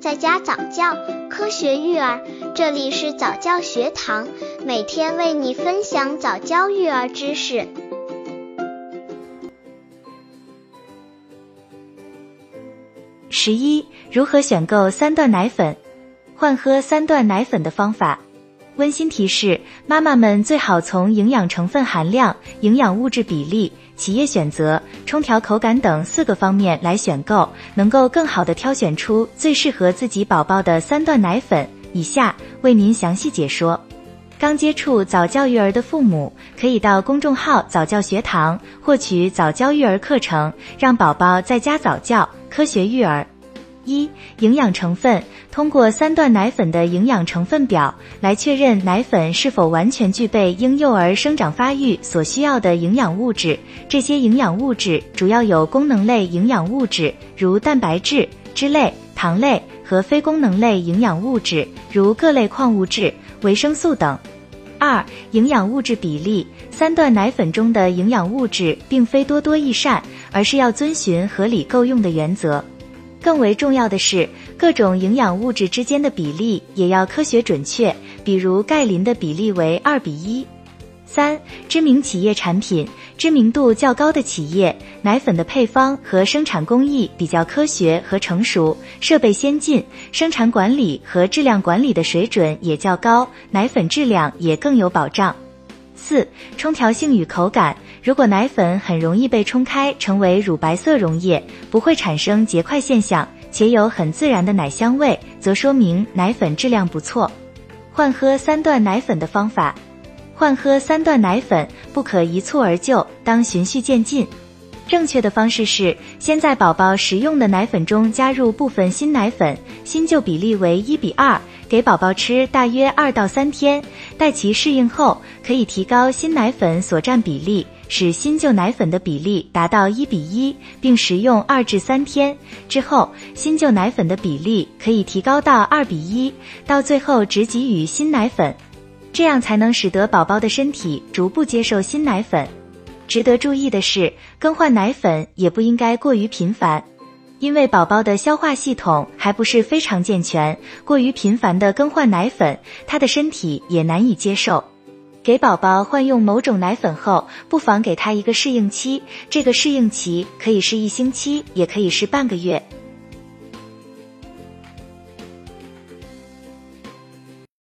在家早教，科学育儿，这里是早教学堂，每天为你分享早教育儿知识。十一，如何选购三段奶粉？换喝三段奶粉的方法。温馨提示：妈妈们最好从营养成分含量、营养物质比例。企业选择、冲调口感等四个方面来选购，能够更好的挑选出最适合自己宝宝的三段奶粉。以下为您详细解说。刚接触早教育儿的父母，可以到公众号早教学堂获取早教育儿课程，让宝宝在家早教，科学育儿。一、营养成分。通过三段奶粉的营养成分表来确认奶粉是否完全具备婴幼儿生长发育所需要的营养物质。这些营养物质主要有功能类营养物质，如蛋白质、脂类、糖类和非功能类营养物质，如各类矿物质、维生素等。二、营养物质比例。三段奶粉中的营养物质并非多多益善，而是要遵循合理够用的原则。更为重要的是，各种营养物质之间的比例也要科学准确。比如钙磷的比例为二比一。三、知名企业产品，知名度较高的企业，奶粉的配方和生产工艺比较科学和成熟，设备先进，生产管理和质量管理的水准也较高，奶粉质量也更有保障。四、冲调性与口感。如果奶粉很容易被冲开，成为乳白色溶液，不会产生结块现象，且有很自然的奶香味，则说明奶粉质量不错。换喝三段奶粉的方法，换喝三段奶粉不可一蹴而就，当循序渐进。正确的方式是，先在宝宝食用的奶粉中加入部分新奶粉，新旧比例为一比二，给宝宝吃大约二到三天，待其适应后，可以提高新奶粉所占比例。使新旧奶粉的比例达到一比一，并食用二至三天之后，新旧奶粉的比例可以提高到二比一，到最后只给予新奶粉，这样才能使得宝宝的身体逐步接受新奶粉。值得注意的是，更换奶粉也不应该过于频繁，因为宝宝的消化系统还不是非常健全，过于频繁的更换奶粉，他的身体也难以接受。给宝宝换用某种奶粉后，不妨给他一个适应期，这个适应期可以是一星期，也可以是半个月。